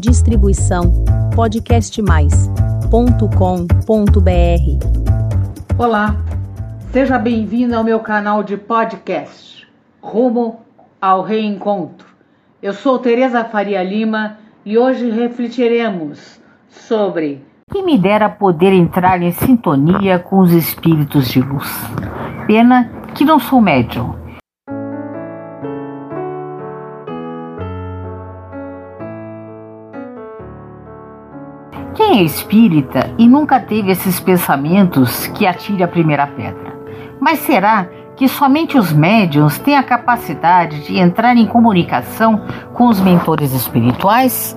Distribuição podcastmais.com.br. Olá, seja bem-vindo ao meu canal de podcast Rumo ao Reencontro. Eu sou Tereza Faria Lima e hoje refletiremos sobre que me dera poder entrar em sintonia com os espíritos de luz. Pena que não sou médium É espírita e nunca teve esses pensamentos que atire a primeira pedra? Mas será que somente os médiums têm a capacidade de entrar em comunicação com os mentores espirituais?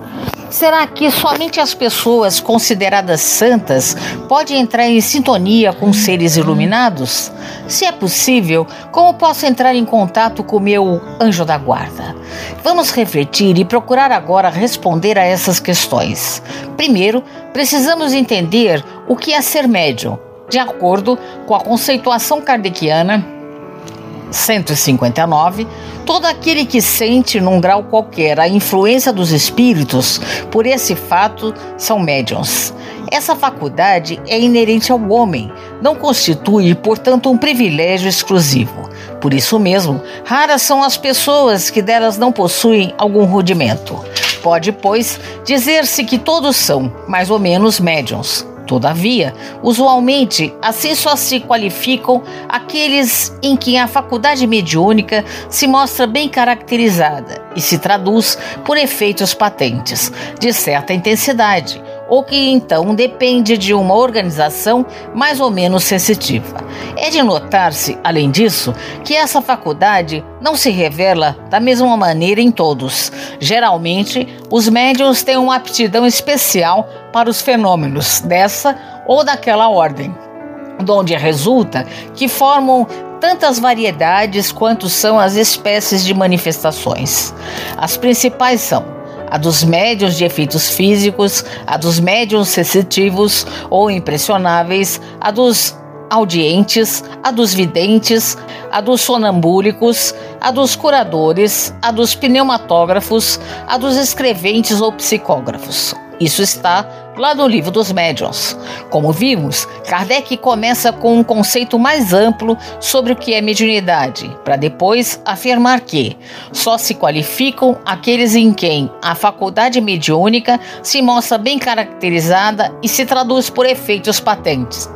Será que somente as pessoas consideradas santas podem entrar em sintonia com seres iluminados? Se é possível, como posso entrar em contato com meu anjo da guarda? Vamos refletir e procurar agora responder a essas questões. Primeiro, precisamos entender o que é ser médium. De acordo com a conceituação kardeciana, 159, todo aquele que sente num grau qualquer a influência dos espíritos, por esse fato, são médiums. Essa faculdade é inerente ao homem, não constitui, portanto, um privilégio exclusivo. Por isso mesmo, raras são as pessoas que delas não possuem algum rudimento. Pode, pois, dizer-se que todos são, mais ou menos, médiums. Todavia, usualmente, assim só se qualificam aqueles em que a faculdade mediúnica se mostra bem caracterizada e se traduz por efeitos patentes, de certa intensidade, ou que então depende de uma organização mais ou menos sensitiva. É de notar-se, além disso, que essa faculdade não se revela da mesma maneira em todos. Geralmente, os médiums têm uma aptidão especial para os fenômenos dessa ou daquela ordem, donde resulta que formam tantas variedades quanto são as espécies de manifestações. As principais são a dos médios de efeitos físicos, a dos médios sensitivos ou impressionáveis, a dos audientes, a dos videntes, a dos sonambúlicos, a dos curadores, a dos pneumatógrafos, a dos escreventes ou psicógrafos. Isso está lá no livro dos médiuns. Como vimos, Kardec começa com um conceito mais amplo sobre o que é mediunidade, para depois afirmar que só se qualificam aqueles em quem a faculdade mediúnica se mostra bem caracterizada e se traduz por efeitos patentes.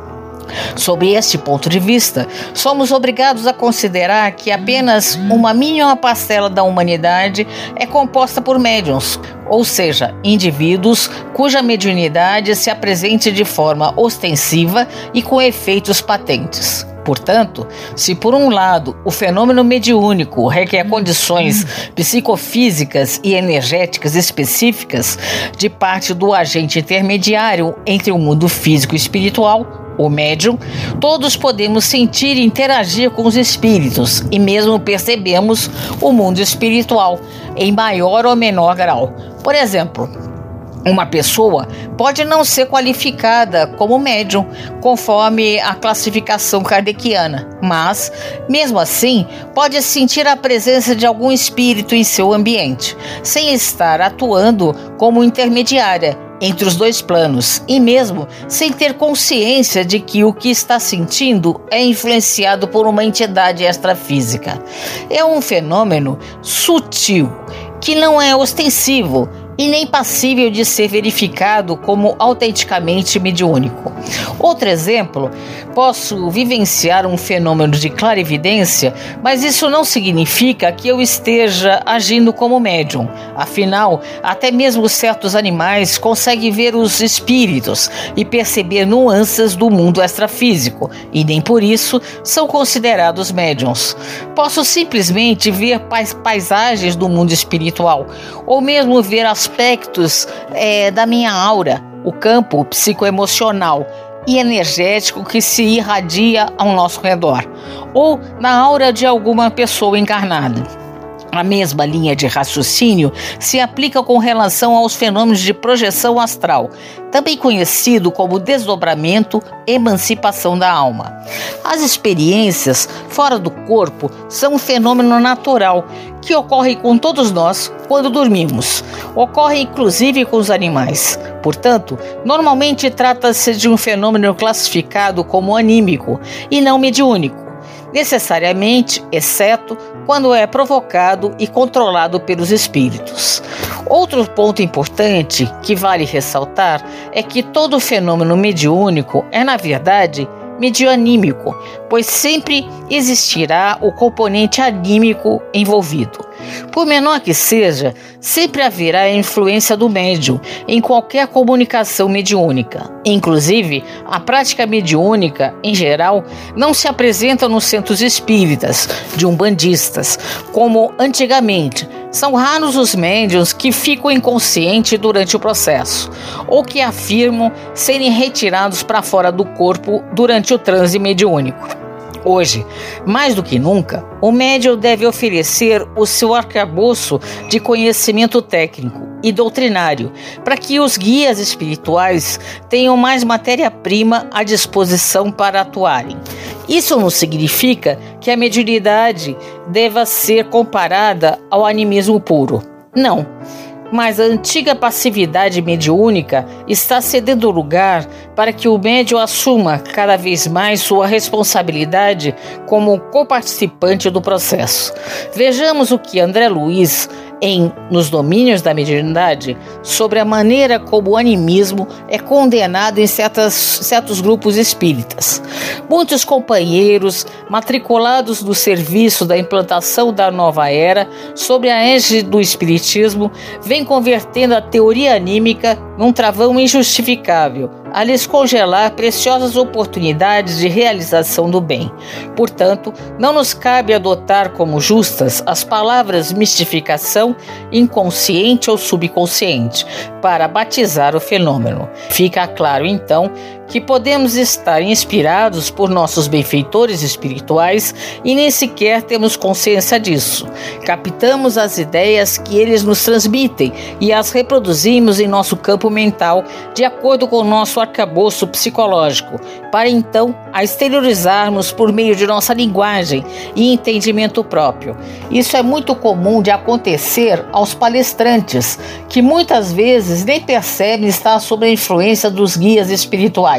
Sob este ponto de vista, somos obrigados a considerar que apenas uma mínima parcela da humanidade é composta por médiums, ou seja, indivíduos cuja mediunidade se apresente de forma ostensiva e com efeitos patentes. Portanto, se por um lado o fenômeno mediúnico requer condições psicofísicas e energéticas específicas de parte do agente intermediário entre o mundo físico e espiritual, o médium, todos podemos sentir e interagir com os espíritos e mesmo percebemos o mundo espiritual em maior ou menor grau. Por exemplo, uma pessoa pode não ser qualificada como médium, conforme a classificação kardeciana, mas, mesmo assim, pode sentir a presença de algum espírito em seu ambiente, sem estar atuando como intermediária entre os dois planos e mesmo sem ter consciência de que o que está sentindo é influenciado por uma entidade extrafísica. É um fenômeno sutil que não é ostensivo e nem passível de ser verificado como autenticamente mediúnico. Outro exemplo, posso vivenciar um fenômeno de clarividência, mas isso não significa que eu esteja agindo como médium. Afinal, até mesmo certos animais conseguem ver os espíritos e perceber nuances do mundo extrafísico, e nem por isso são considerados médiums. Posso simplesmente ver pais paisagens do mundo espiritual, ou mesmo ver as aspectos é, da minha aura, o campo psicoemocional e energético que se irradia ao nosso redor, ou na aura de alguma pessoa encarnada. A mesma linha de raciocínio se aplica com relação aos fenômenos de projeção astral, também conhecido como desdobramento, emancipação da alma. As experiências fora do corpo são um fenômeno natural que ocorre com todos nós quando dormimos. Ocorre inclusive com os animais. Portanto, normalmente trata-se de um fenômeno classificado como anímico e não mediúnico necessariamente, exceto quando é provocado e controlado pelos espíritos. Outro ponto importante que vale ressaltar é que todo fenômeno mediúnico é, na verdade, medioanímico, pois sempre existirá o componente anímico envolvido. Por menor que seja, sempre haverá a influência do médium em qualquer comunicação mediúnica. Inclusive, a prática mediúnica, em geral, não se apresenta nos centros espíritas, de umbandistas, como antigamente. São raros os médiums que ficam inconscientes durante o processo, ou que afirmam serem retirados para fora do corpo durante o transe mediúnico. Hoje, mais do que nunca, o médium deve oferecer o seu arcabouço de conhecimento técnico e doutrinário para que os guias espirituais tenham mais matéria-prima à disposição para atuarem. Isso não significa que a mediunidade deva ser comparada ao animismo puro. Não mas a antiga passividade mediúnica está cedendo lugar para que o médium assuma cada vez mais sua responsabilidade como coparticipante do processo. Vejamos o que André Luiz em Nos Domínios da Mediunidade sobre a maneira como o animismo é condenado em certas, certos grupos espíritas. Muitos companheiros matriculados no serviço da implantação da nova era, sobre a égide do espiritismo, vêm convertendo a teoria anímica num travão injustificável a lhes congelar preciosas oportunidades de realização do bem. Portanto, não nos cabe adotar como justas as palavras mistificação, inconsciente ou subconsciente para batizar o fenômeno. Fica claro, então, que podemos estar inspirados por nossos benfeitores espirituais e nem sequer temos consciência disso. Captamos as ideias que eles nos transmitem e as reproduzimos em nosso campo mental de acordo com o nosso arcabouço psicológico, para então a exteriorizarmos por meio de nossa linguagem e entendimento próprio. Isso é muito comum de acontecer aos palestrantes, que muitas vezes nem percebem estar sob a influência dos guias espirituais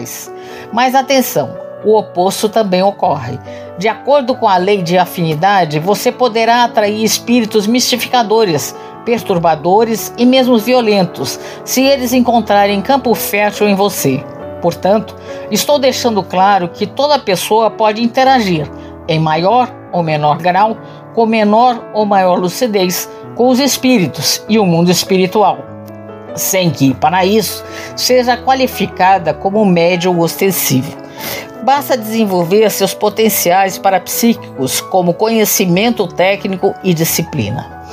mas atenção, o oposto também ocorre. De acordo com a lei de afinidade, você poderá atrair espíritos mistificadores, perturbadores e mesmo violentos, se eles encontrarem campo fértil em você. Portanto, estou deixando claro que toda pessoa pode interagir, em maior ou menor grau, com menor ou maior lucidez, com os espíritos e o mundo espiritual sem que, para isso, seja qualificada como médium ostensivo. Basta desenvolver seus potenciais parapsíquicos como conhecimento técnico e disciplina.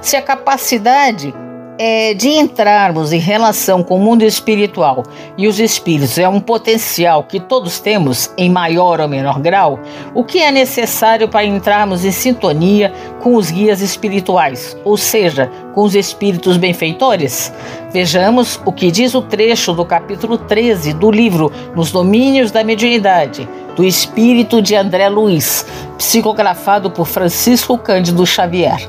Se a capacidade é, de entrarmos em relação com o mundo espiritual e os espíritos é um potencial que todos temos em maior ou menor grau, o que é necessário para entrarmos em sintonia com os guias espirituais, ou seja, com os espíritos benfeitores? Vejamos o que diz o trecho do capítulo 13 do livro Nos Domínios da Mediunidade, do espírito de André Luiz, psicografado por Francisco Cândido Xavier.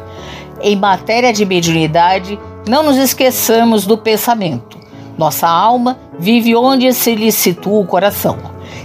Em matéria de mediunidade, não nos esqueçamos do pensamento. Nossa alma vive onde se lhe situa o coração.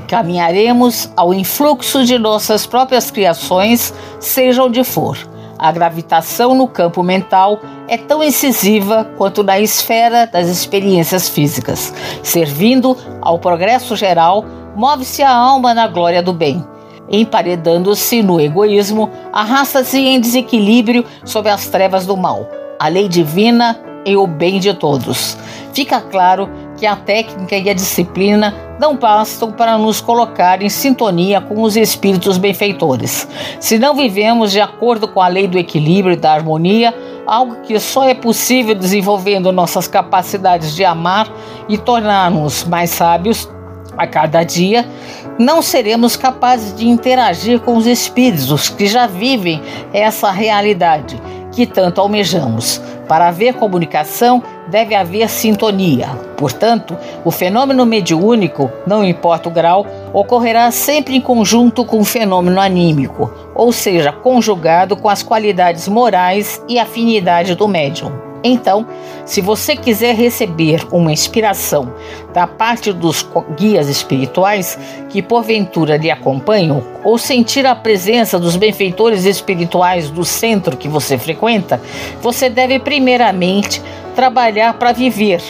Caminharemos ao influxo de nossas próprias criações, seja onde for. A gravitação no campo mental é tão incisiva quanto na esfera das experiências físicas. Servindo ao progresso geral, move-se a alma na glória do bem. Emparedando-se no egoísmo, arrasta-se em desequilíbrio sob as trevas do mal a lei divina e o bem de todos. Fica claro que a técnica e a disciplina não bastam para nos colocar em sintonia com os espíritos benfeitores. Se não vivemos de acordo com a lei do equilíbrio e da harmonia, algo que só é possível desenvolvendo nossas capacidades de amar e tornar-nos mais sábios a cada dia, não seremos capazes de interagir com os espíritos que já vivem essa realidade que tanto almejamos. Para haver comunicação, deve haver sintonia. Portanto, o fenômeno mediúnico, não importa o grau, ocorrerá sempre em conjunto com o fenômeno anímico, ou seja, conjugado com as qualidades morais e afinidade do médium. Então, se você quiser receber uma inspiração da parte dos guias espirituais que porventura lhe acompanham, ou sentir a presença dos benfeitores espirituais do centro que você frequenta, você deve primeiramente trabalhar para viver.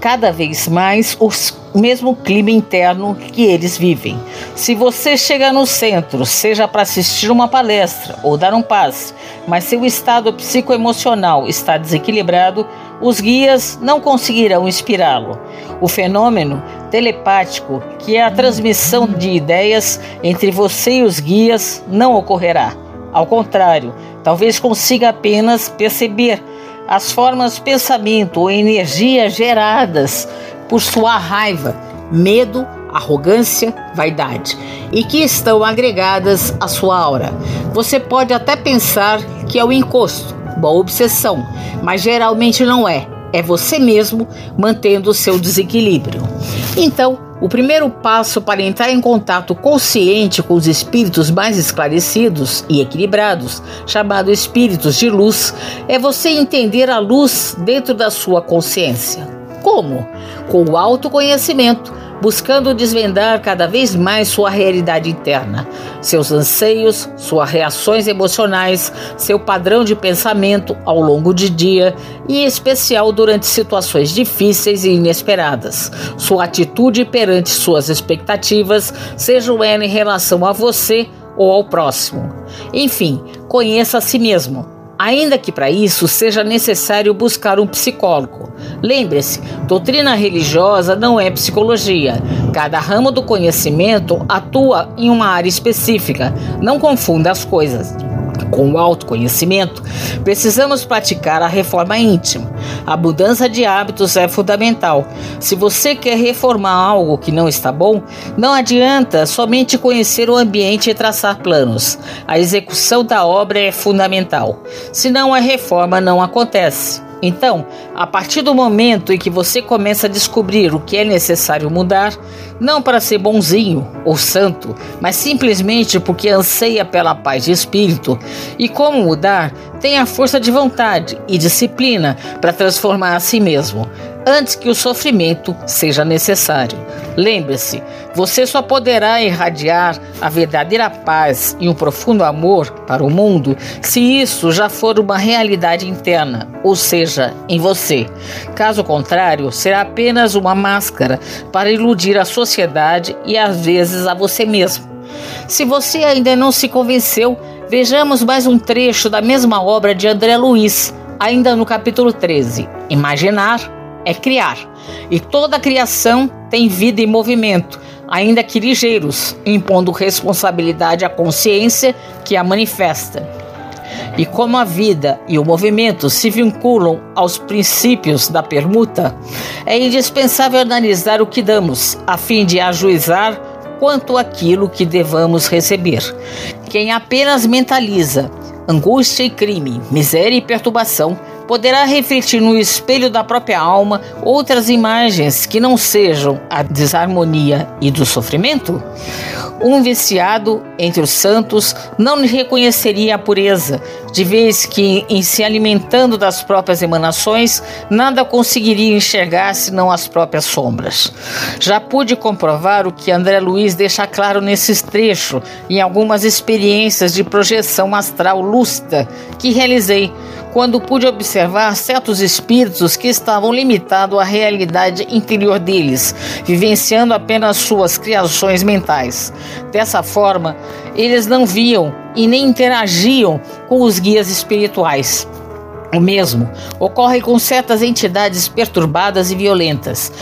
Cada vez mais o mesmo clima interno que eles vivem. Se você chega no centro, seja para assistir uma palestra ou dar um passe, mas seu estado psicoemocional está desequilibrado, os guias não conseguirão inspirá-lo. O fenômeno telepático, que é a transmissão de ideias entre você e os guias, não ocorrerá. Ao contrário, talvez consiga apenas perceber as formas pensamento ou energia geradas por sua raiva, medo, arrogância, vaidade e que estão agregadas à sua aura. Você pode até pensar que é o encosto, uma obsessão, mas geralmente não é. É você mesmo mantendo o seu desequilíbrio. Então, o primeiro passo para entrar em contato consciente com os espíritos mais esclarecidos e equilibrados, chamados espíritos de luz, é você entender a luz dentro da sua consciência. Como? Com o autoconhecimento, buscando desvendar cada vez mais sua realidade interna, seus anseios, suas reações emocionais, seu padrão de pensamento ao longo do dia e em especial durante situações difíceis e inesperadas, sua atitude perante suas expectativas, sejam elas em relação a você ou ao próximo. Enfim, conheça a si mesmo ainda que para isso seja necessário buscar um psicólogo. Lembre-se, doutrina religiosa não é psicologia. Cada ramo do conhecimento atua em uma área específica. Não confunda as coisas com o autoconhecimento, precisamos praticar a reforma íntima. A mudança de hábitos é fundamental. Se você quer reformar algo que não está bom, não adianta somente conhecer o ambiente e traçar planos. A execução da obra é fundamental. Senão a reforma não acontece. Então, a partir do momento em que você começa a descobrir o que é necessário mudar, não para ser bonzinho ou santo, mas simplesmente porque anseia pela paz de espírito, e como mudar, tem a força de vontade e disciplina para transformar a si mesmo antes que o sofrimento seja necessário. Lembre-se, você só poderá irradiar a verdadeira paz e um profundo amor para o mundo se isso já for uma realidade interna, ou seja, em você. Caso contrário, será apenas uma máscara para iludir a sociedade e às vezes a você mesmo. Se você ainda não se convenceu, vejamos mais um trecho da mesma obra de André Luiz, ainda no capítulo 13. Imaginar é criar. E toda criação tem vida e movimento, ainda que ligeiros, impondo responsabilidade à consciência que a manifesta. E como a vida e o movimento se vinculam aos princípios da permuta, é indispensável analisar o que damos, a fim de ajuizar quanto aquilo que devamos receber. Quem apenas mentaliza angústia e crime, miséria e perturbação, poderá refletir no espelho da própria alma outras imagens que não sejam a desarmonia e do sofrimento? Um viciado entre os santos não reconheceria a pureza, de vez que, em se alimentando das próprias emanações, nada conseguiria enxergar senão as próprias sombras. Já pude comprovar o que André Luiz deixa claro nesses trechos, em algumas experiências de projeção astral lúcida que realizei quando pude observar certos espíritos que estavam limitados à realidade interior deles, vivenciando apenas suas criações mentais. Dessa forma, eles não viam e nem interagiam com os guias espirituais. O mesmo ocorre com certas entidades perturbadas e violentas.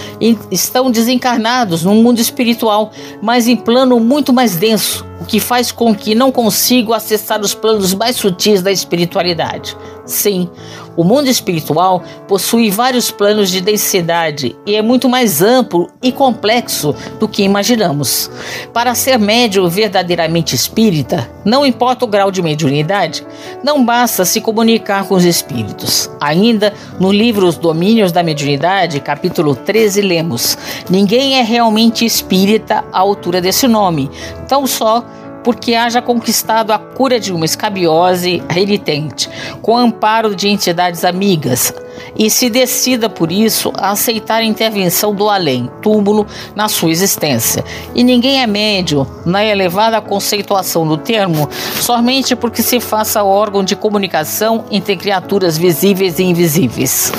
Estão desencarnados no mundo espiritual, mas em plano muito mais denso, que faz com que não consigam acessar os planos mais sutis da espiritualidade. Sim, o mundo espiritual possui vários planos de densidade e é muito mais amplo e complexo do que imaginamos. Para ser médium verdadeiramente espírita, não importa o grau de mediunidade, não basta se comunicar com os espíritos. Ainda no livro Os Domínios da Mediunidade, capítulo 13, lemos: Ninguém é realmente espírita à altura desse nome, tão só porque haja conquistado a cura de uma escabiose renitente, com amparo de entidades amigas, e se decida por isso a aceitar a intervenção do além, túmulo, na sua existência. E ninguém é médio, na elevada conceituação do termo, somente porque se faça órgão de comunicação entre criaturas visíveis e invisíveis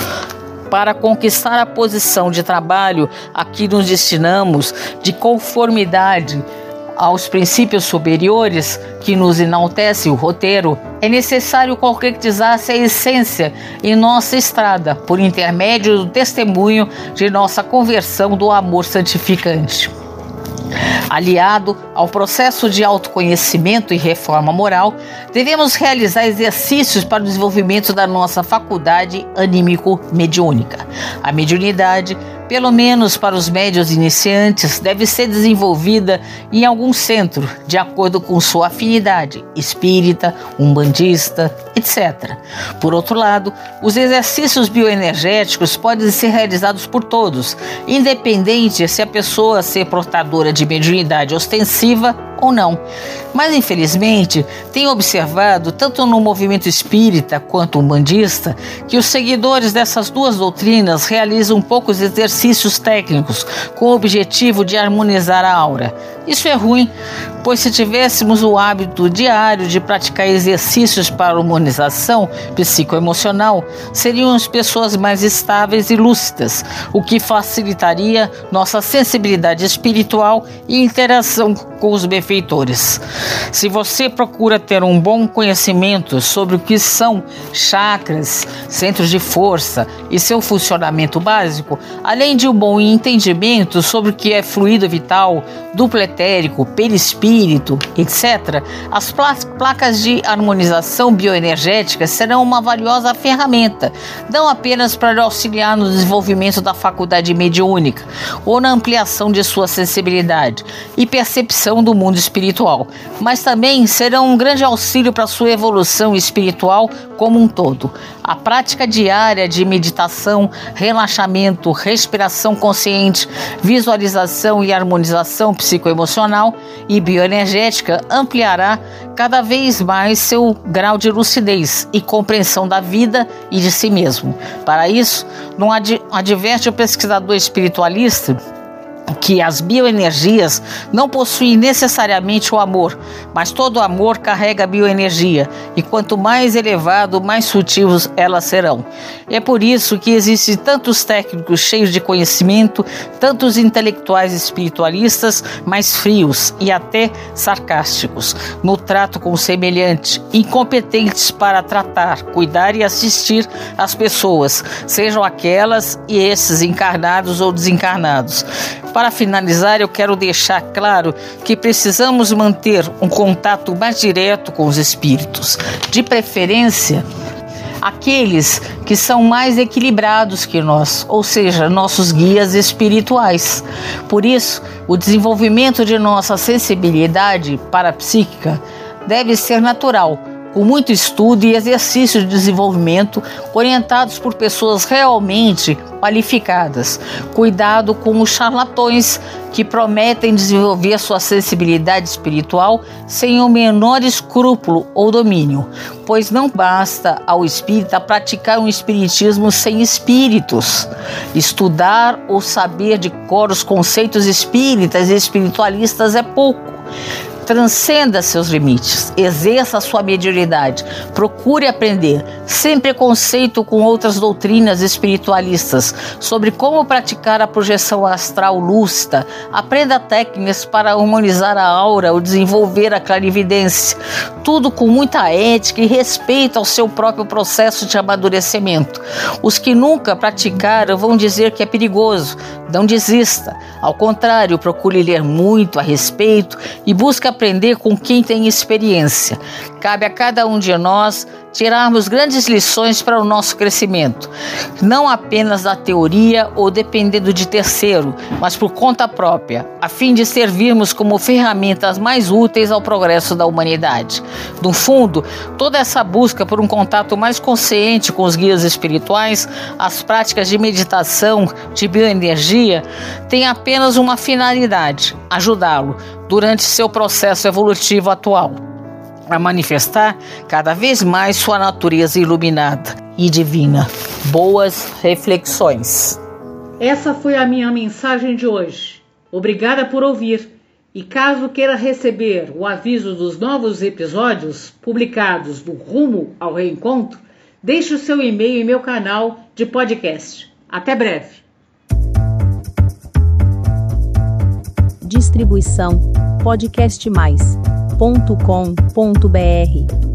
para conquistar a posição de trabalho a que nos destinamos, de conformidade aos princípios superiores que nos enaltece o roteiro, é necessário concretizar essa essência em nossa estrada, por intermédio do testemunho de nossa conversão do amor santificante. Aliado ao processo de autoconhecimento e reforma moral, devemos realizar exercícios para o desenvolvimento da nossa faculdade anímico-mediúnica. A mediunidade pelo menos para os médios iniciantes, deve ser desenvolvida em algum centro, de acordo com sua afinidade, espírita, umbandista, etc. Por outro lado, os exercícios bioenergéticos podem ser realizados por todos, independente se a pessoa ser portadora de mediunidade ostensiva ou não. Mas infelizmente, tenho observado, tanto no movimento espírita quanto umbandista, que os seguidores dessas duas doutrinas realizam poucos exercícios técnicos com o objetivo de harmonizar a aura. Isso é ruim, pois se tivéssemos o hábito diário de praticar exercícios para harmonização psicoemocional, seríamos pessoas mais estáveis e lúcidas, o que facilitaria nossa sensibilidade espiritual e interação com os benfeitores. Se você procura ter um bom conhecimento sobre o que são chakras, centros de força e seu funcionamento básico, além de um bom entendimento sobre o que é fluido vital, duplo etérico, perispírito, etc., as placas de harmonização bioenergética serão uma valiosa ferramenta, não apenas para auxiliar no desenvolvimento da faculdade mediúnica ou na ampliação de sua sensibilidade e percepção do mundo espiritual, mas também serão um grande auxílio para sua evolução espiritual como um todo. A prática diária de meditação, relaxamento, respiração consciente, visualização e harmonização psicoemocional e bioenergética ampliará cada vez mais seu grau de lucidez e compreensão da vida e de si mesmo. Para isso, não adverte o pesquisador espiritualista que as bioenergias não possuem necessariamente o amor, mas todo amor carrega bioenergia, e quanto mais elevado, mais sutis elas serão. É por isso que existem tantos técnicos cheios de conhecimento, tantos intelectuais espiritualistas mais frios e até sarcásticos no trato com o semelhante, incompetentes para tratar, cuidar e assistir as pessoas, sejam aquelas e esses encarnados ou desencarnados. Para finalizar, eu quero deixar claro que precisamos manter um contato mais direto com os espíritos, de preferência aqueles que são mais equilibrados que nós, ou seja, nossos guias espirituais. Por isso, o desenvolvimento de nossa sensibilidade parapsíquica deve ser natural com muito estudo e exercício de desenvolvimento orientados por pessoas realmente qualificadas. Cuidado com os charlatões que prometem desenvolver sua sensibilidade espiritual sem o menor escrúpulo ou domínio, pois não basta ao espírita praticar um espiritismo sem espíritos. Estudar ou saber de cor os conceitos espíritas e espiritualistas é pouco transcenda seus limites, exerça sua mediunidade, procure aprender, sem preconceito com outras doutrinas espiritualistas, sobre como praticar a projeção astral lúcida, aprenda técnicas para harmonizar a aura ou desenvolver a clarividência, tudo com muita ética e respeito ao seu próprio processo de amadurecimento. Os que nunca praticaram vão dizer que é perigoso, Não desista. Ao contrário, procure ler muito a respeito e busque aprender com quem tem experiência. Cabe a cada um de nós tirarmos grandes lições para o nosso crescimento, não apenas da teoria ou dependendo de terceiro, mas por conta própria, a fim de servirmos como ferramentas mais úteis ao progresso da humanidade. No fundo, toda essa busca por um contato mais consciente com os guias espirituais, as práticas de meditação, de bioenergia, tem apenas uma finalidade: ajudá-lo durante seu processo evolutivo atual a manifestar cada vez mais sua natureza iluminada e divina. Boas reflexões. Essa foi a minha mensagem de hoje. Obrigada por ouvir. E caso queira receber o aviso dos novos episódios publicados do Rumo ao Reencontro, deixe o seu e-mail em meu canal de podcast. Até breve. Distribuição podcast mais www.cultura.com.br